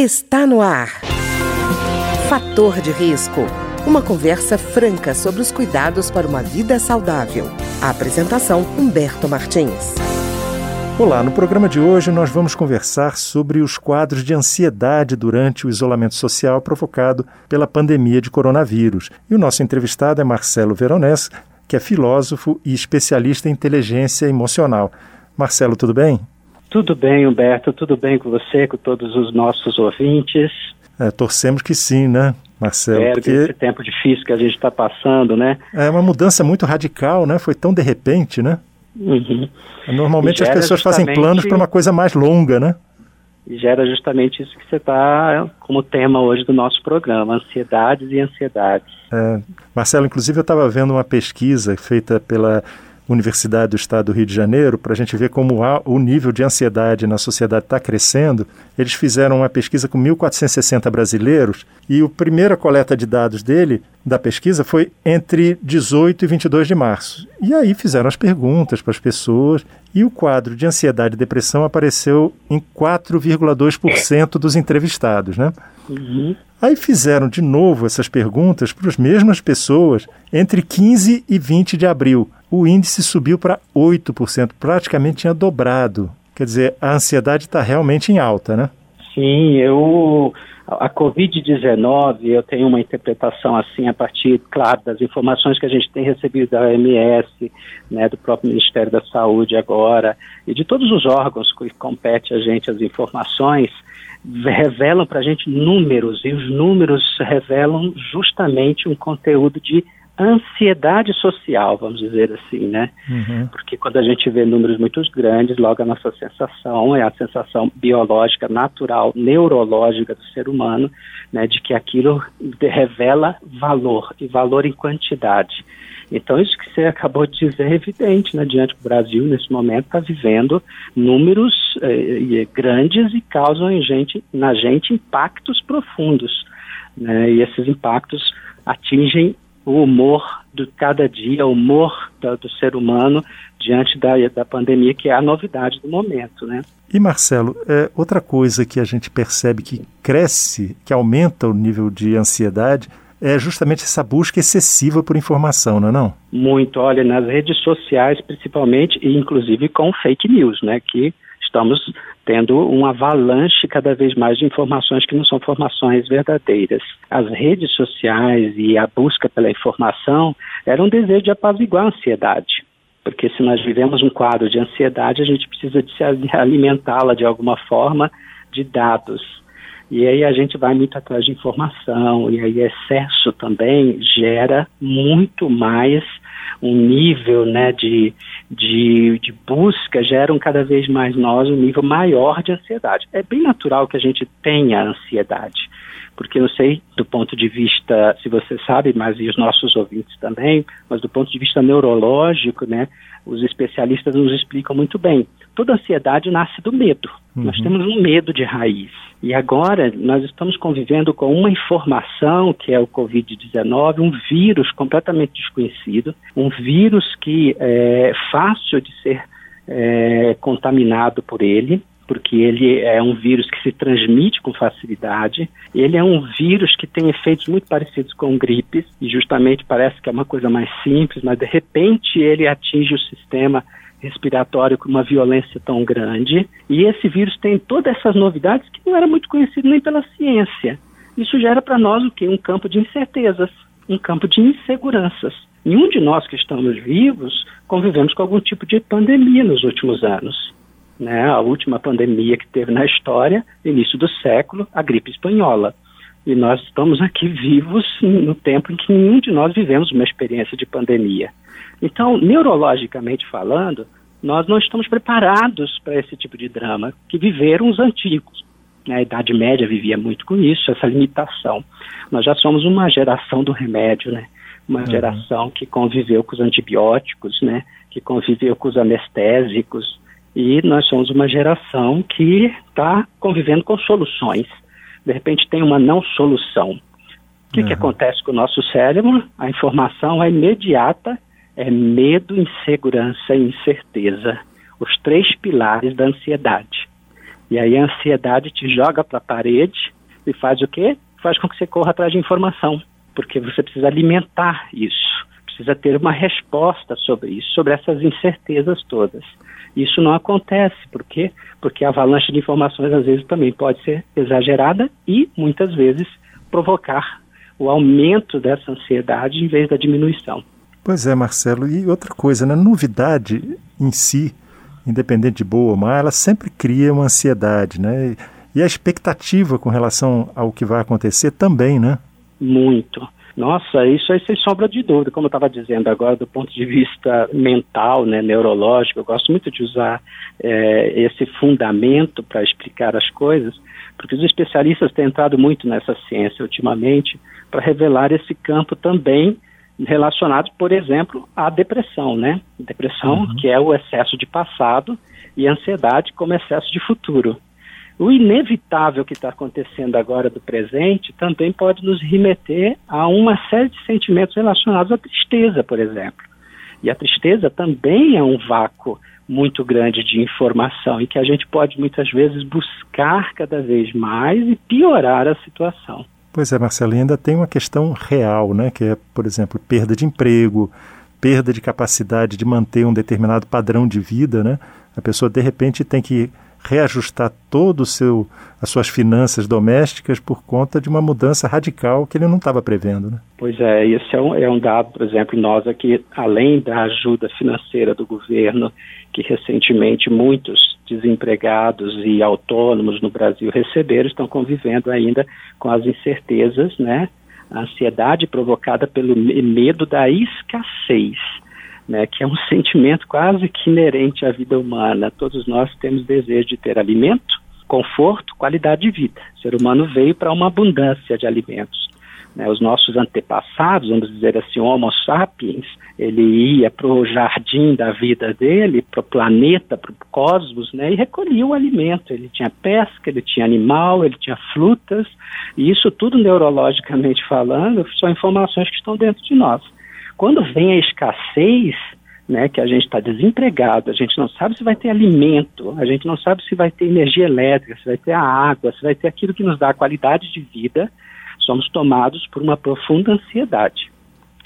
Está no ar. Fator de risco. Uma conversa franca sobre os cuidados para uma vida saudável. A apresentação Humberto Martins. Olá, no programa de hoje nós vamos conversar sobre os quadros de ansiedade durante o isolamento social provocado pela pandemia de coronavírus. E o nosso entrevistado é Marcelo Veronese, que é filósofo e especialista em inteligência emocional. Marcelo, tudo bem? Tudo bem, Humberto, tudo bem com você, com todos os nossos ouvintes. É, torcemos que sim, né, Marcelo? É, porque... esse tempo difícil que a gente está passando, né? É uma mudança muito radical, né? Foi tão de repente, né? Uhum. Normalmente as pessoas justamente... fazem planos para uma coisa mais longa, né? E gera justamente isso que você está como tema hoje do nosso programa, ansiedades e ansiedades. É, Marcelo, inclusive eu estava vendo uma pesquisa feita pela Universidade do Estado do Rio de Janeiro, para a gente ver como o nível de ansiedade na sociedade está crescendo. Eles fizeram uma pesquisa com 1.460 brasileiros e a primeira coleta de dados dele, da pesquisa, foi entre 18 e 22 de março. E aí fizeram as perguntas para as pessoas e o quadro de ansiedade e depressão apareceu em 4,2% dos entrevistados, né? Uhum. Aí fizeram de novo essas perguntas para as mesmas pessoas entre 15 e 20 de abril. O índice subiu para 8%, praticamente tinha dobrado. Quer dizer, a ansiedade está realmente em alta, né? Sim, eu a Covid-19, eu tenho uma interpretação assim a partir, claro, das informações que a gente tem recebido da OMS, né, do próprio Ministério da Saúde agora, e de todos os órgãos que compete a gente as informações, revelam para a gente números, e os números revelam justamente um conteúdo de ansiedade social, vamos dizer assim, né? Uhum. Porque quando a gente vê números muito grandes, logo a nossa sensação é a sensação biológica, natural, neurológica do ser humano, né, de que aquilo revela valor, e valor em quantidade. Então, isso que você acabou de dizer é evidente, né? Diante do Brasil, nesse momento, está vivendo números eh, grandes e causam em gente, na gente impactos profundos. Né? E esses impactos atingem o humor de cada dia, o humor do, do ser humano diante da, da pandemia, que é a novidade do momento, né? E Marcelo, é, outra coisa que a gente percebe que cresce, que aumenta o nível de ansiedade, é justamente essa busca excessiva por informação, não é não? Muito, olha, nas redes sociais principalmente, e inclusive com fake news, né, que estamos tendo um avalanche cada vez mais de informações que não são informações verdadeiras. As redes sociais e a busca pela informação era um desejo de apaziguar a ansiedade. Porque se nós vivemos um quadro de ansiedade, a gente precisa de se alimentá-la de alguma forma de dados. E aí a gente vai muito atrás de informação, e aí excesso também gera muito mais um nível né, de, de, de busca, geram cada vez mais nós um nível maior de ansiedade. É bem natural que a gente tenha ansiedade, porque não sei do ponto de vista, se você sabe, mas e os nossos ouvintes também, mas do ponto de vista neurológico, né, os especialistas nos explicam muito bem. Toda ansiedade nasce do medo. Uhum. Nós temos um medo de raiz. E agora nós estamos convivendo com uma informação que é o Covid-19, um vírus completamente desconhecido, um vírus que é fácil de ser é, contaminado por ele, porque ele é um vírus que se transmite com facilidade. Ele é um vírus que tem efeitos muito parecidos com gripes, e justamente parece que é uma coisa mais simples, mas de repente ele atinge o sistema respiratório com uma violência tão grande. E esse vírus tem todas essas novidades que não era muito conhecido nem pela ciência. Isso gera para nós o quê? Um campo de incertezas, um campo de inseguranças. Nenhum de nós que estamos vivos convivemos com algum tipo de pandemia nos últimos anos. Né? A última pandemia que teve na história, início do século, a gripe espanhola. E nós estamos aqui vivos no tempo em que nenhum de nós vivemos uma experiência de pandemia. Então, neurologicamente falando, nós não estamos preparados para esse tipo de drama que viveram os antigos. Né? A Idade Média vivia muito com isso, essa limitação. Nós já somos uma geração do remédio, né? Uma uhum. geração que conviveu com os antibióticos, né? Que conviveu com os anestésicos. E nós somos uma geração que está convivendo com soluções. De repente tem uma não solução. O que, uhum. que acontece com o nosso cérebro? A informação é imediata é medo, insegurança e incerteza, os três pilares da ansiedade. E aí a ansiedade te joga para a parede e faz o quê? Faz com que você corra atrás de informação, porque você precisa alimentar isso, precisa ter uma resposta sobre isso, sobre essas incertezas todas. Isso não acontece, por quê? Porque a avalanche de informações às vezes também pode ser exagerada e muitas vezes provocar o aumento dessa ansiedade em vez da diminuição. Pois é, Marcelo. E outra coisa, né? Novidade em si, independente de boa ou má, ela sempre cria uma ansiedade, né? E a expectativa com relação ao que vai acontecer também, né? Muito. Nossa, isso aí sem sombra de dúvida. Como eu estava dizendo agora, do ponto de vista mental, né, neurológico, eu gosto muito de usar é, esse fundamento para explicar as coisas, porque os especialistas têm entrado muito nessa ciência ultimamente para revelar esse campo também relacionado, por exemplo, à depressão, né? Depressão, uhum. que é o excesso de passado, e ansiedade como excesso de futuro. O inevitável que está acontecendo agora do presente também pode nos remeter a uma série de sentimentos relacionados à tristeza, por exemplo. E a tristeza também é um vácuo muito grande de informação e que a gente pode muitas vezes buscar cada vez mais e piorar a situação. Pois é, Marcelo, ainda tem uma questão real, né, que é, por exemplo, perda de emprego, perda de capacidade de manter um determinado padrão de vida, né? A pessoa de repente tem que reajustar todo o seu as suas finanças domésticas por conta de uma mudança radical que ele não estava prevendo, né? Pois é, esse é um, é um dado, por exemplo, nós aqui, além da ajuda financeira do governo, que recentemente muitos desempregados e autônomos no Brasil receberam, estão convivendo ainda com as incertezas, né? A ansiedade provocada pelo medo da escassez né, que é um sentimento quase que inerente à vida humana. Todos nós temos desejo de ter alimento, conforto, qualidade de vida. O ser humano veio para uma abundância de alimentos. Né, os nossos antepassados, vamos dizer assim, Homo sapiens, ele ia para o jardim da vida dele, para o planeta, para o cosmos, né, e recolhia o alimento. Ele tinha pesca, ele tinha animal, ele tinha frutas, e isso tudo neurologicamente falando são informações que estão dentro de nós. Quando vem a escassez, né, que a gente está desempregado, a gente não sabe se vai ter alimento, a gente não sabe se vai ter energia elétrica, se vai ter a água, se vai ter aquilo que nos dá qualidade de vida, somos tomados por uma profunda ansiedade.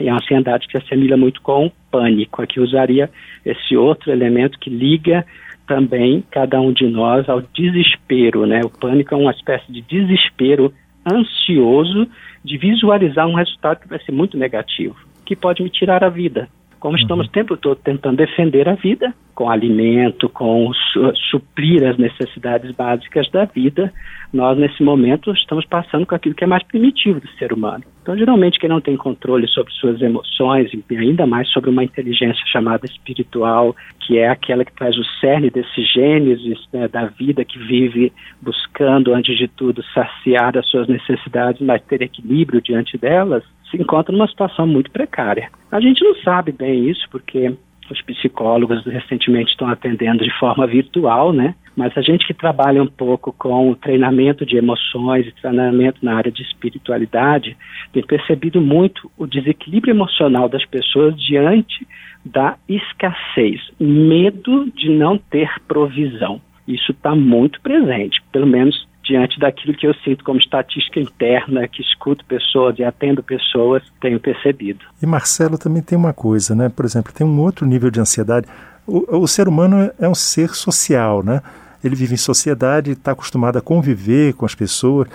E é uma ansiedade que se assemelha muito com o pânico. Aqui usaria esse outro elemento que liga também cada um de nós ao desespero, né? O pânico é uma espécie de desespero ansioso de visualizar um resultado que vai ser muito negativo que pode me tirar a vida. Como uhum. estamos o tempo todo tentando defender a vida, com alimento, com su suprir as necessidades básicas da vida, nós nesse momento estamos passando com aquilo que é mais primitivo do ser humano. Então, geralmente, quem não tem controle sobre suas emoções, e ainda mais sobre uma inteligência chamada espiritual, que é aquela que traz o cerne desse gênesis né, da vida que vive buscando, antes de tudo, saciar as suas necessidades, mas ter equilíbrio diante delas, se encontra numa situação muito precária. A gente não sabe bem isso porque os psicólogos recentemente estão atendendo de forma virtual, né? Mas a gente que trabalha um pouco com o treinamento de emoções e treinamento na área de espiritualidade tem percebido muito o desequilíbrio emocional das pessoas diante da escassez, medo de não ter provisão. Isso está muito presente, pelo menos diante daquilo que eu sinto como estatística interna, que escuto pessoas e atendo pessoas, tenho percebido. E Marcelo também tem uma coisa, né? Por exemplo, tem um outro nível de ansiedade. O, o ser humano é um ser social, né? Ele vive em sociedade, está acostumado a conviver com as pessoas.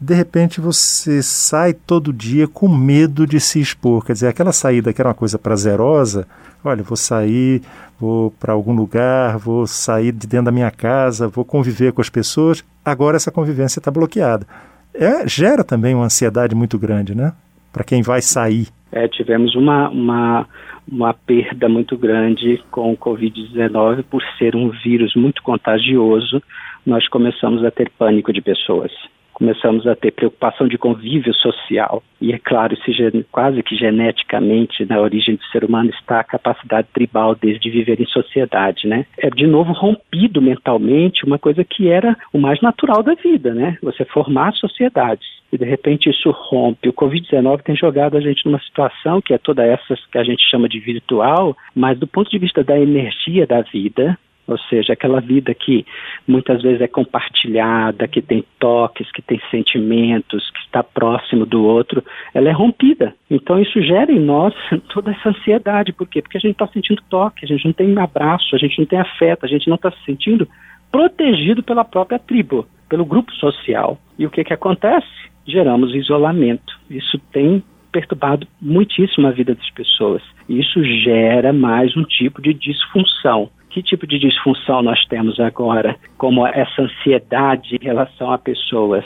De repente você sai todo dia com medo de se expor. Quer dizer, aquela saída que era uma coisa prazerosa, olha, vou sair, vou para algum lugar, vou sair de dentro da minha casa, vou conviver com as pessoas. Agora essa convivência está bloqueada. É, gera também uma ansiedade muito grande, né? Para quem vai sair. É, tivemos uma, uma, uma perda muito grande com o Covid-19 por ser um vírus muito contagioso. Nós começamos a ter pânico de pessoas começamos a ter preocupação de convívio social. E é claro, se, quase que geneticamente na origem do ser humano está a capacidade tribal desde viver em sociedade, né? É de novo rompido mentalmente uma coisa que era o mais natural da vida, né? Você formar sociedades. E de repente isso rompe. O Covid-19 tem jogado a gente numa situação que é toda essa que a gente chama de virtual, mas do ponto de vista da energia da vida, ou seja, aquela vida que muitas vezes é compartilhada, que tem toques, que tem sentimentos, que está próximo do outro, ela é rompida. Então isso gera em nós toda essa ansiedade. Por quê? Porque a gente está sentindo toque, a gente não tem abraço, a gente não tem afeto, a gente não está se sentindo protegido pela própria tribo, pelo grupo social. E o que, que acontece? Geramos isolamento. Isso tem perturbado muitíssimo a vida das pessoas. Isso gera mais um tipo de disfunção. Que tipo de disfunção nós temos agora? Como essa ansiedade em relação a pessoas?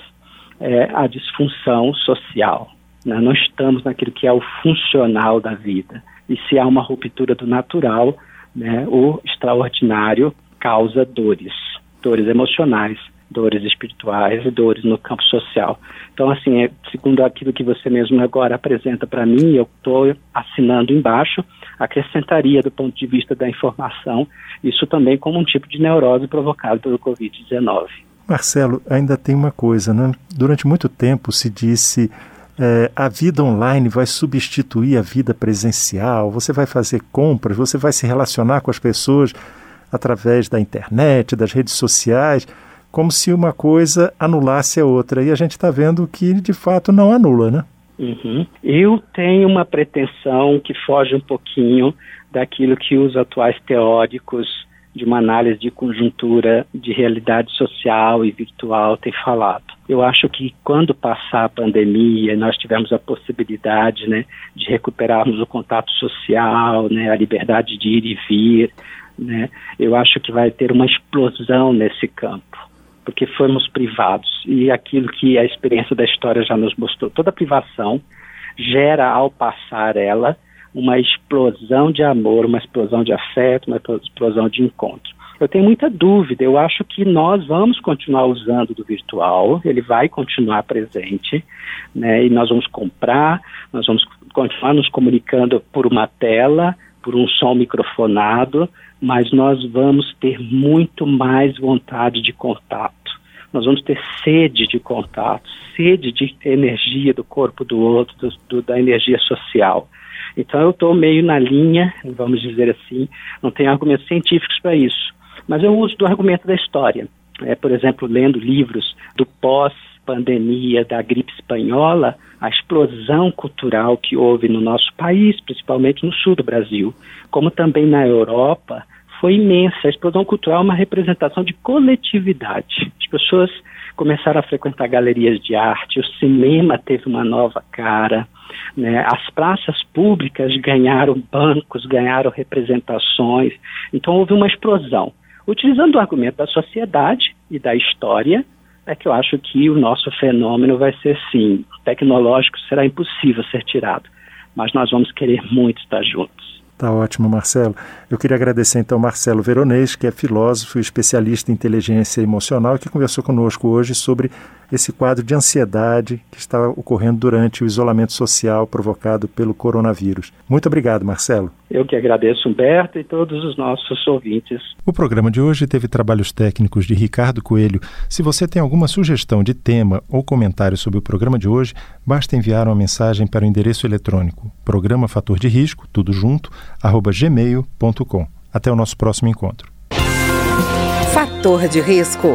É a disfunção social. Né? Não estamos naquilo que é o funcional da vida. E se há uma ruptura do natural, né, o extraordinário causa dores, dores emocionais, dores espirituais e dores no campo social. Então, assim, é, segundo aquilo que você mesmo agora apresenta para mim, eu estou assinando embaixo, acrescentaria do ponto de vista da informação, isso também como um tipo de neurose provocado pelo Covid-19. Marcelo, ainda tem uma coisa, né? Durante muito tempo se disse é, a vida online vai substituir a vida presencial, você vai fazer compras, você vai se relacionar com as pessoas através da internet, das redes sociais como se uma coisa anulasse a outra. E a gente está vendo que, de fato, não anula, né? Uhum. Eu tenho uma pretensão que foge um pouquinho daquilo que os atuais teóricos de uma análise de conjuntura de realidade social e virtual têm falado. Eu acho que quando passar a pandemia, nós tivemos a possibilidade né, de recuperarmos o contato social, né, a liberdade de ir e vir, né, eu acho que vai ter uma explosão nesse campo porque fomos privados. E aquilo que a experiência da história já nos mostrou, toda privação gera, ao passar ela, uma explosão de amor, uma explosão de afeto, uma explosão de encontro. Eu tenho muita dúvida, eu acho que nós vamos continuar usando do virtual, ele vai continuar presente, né, e nós vamos comprar, nós vamos continuar nos comunicando por uma tela, por um som microfonado, mas nós vamos ter muito mais vontade de contato. Nós vamos ter sede de contato, sede de energia do corpo do outro, do, do, da energia social. Então eu estou meio na linha, vamos dizer assim, não tenho argumentos científicos para isso, mas eu uso do argumento da história. É, por exemplo, lendo livros do pós-pandemia da gripe espanhola, a explosão cultural que houve no nosso país, principalmente no sul do Brasil, como também na Europa, foi imensa. A explosão cultural é uma representação de coletividade. As pessoas começaram a frequentar galerias de arte, o cinema teve uma nova cara, né? as praças públicas ganharam bancos, ganharam representações. Então houve uma explosão. Utilizando o argumento da sociedade e da história, é que eu acho que o nosso fenômeno vai ser sim, tecnológico será impossível ser tirado, mas nós vamos querer muito estar juntos. Tá ótimo, Marcelo. Eu queria agradecer então Marcelo Veronês, que é filósofo e especialista em inteligência emocional, que conversou conosco hoje sobre esse quadro de ansiedade que está ocorrendo durante o isolamento social provocado pelo coronavírus. Muito obrigado, Marcelo. Eu que agradeço, Humberto, e todos os nossos ouvintes. O programa de hoje teve trabalhos técnicos de Ricardo Coelho. Se você tem alguma sugestão de tema ou comentário sobre o programa de hoje, basta enviar uma mensagem para o endereço eletrônico programa fator de risco, tudo junto, arroba gmail.com. Até o nosso próximo encontro. Fator de risco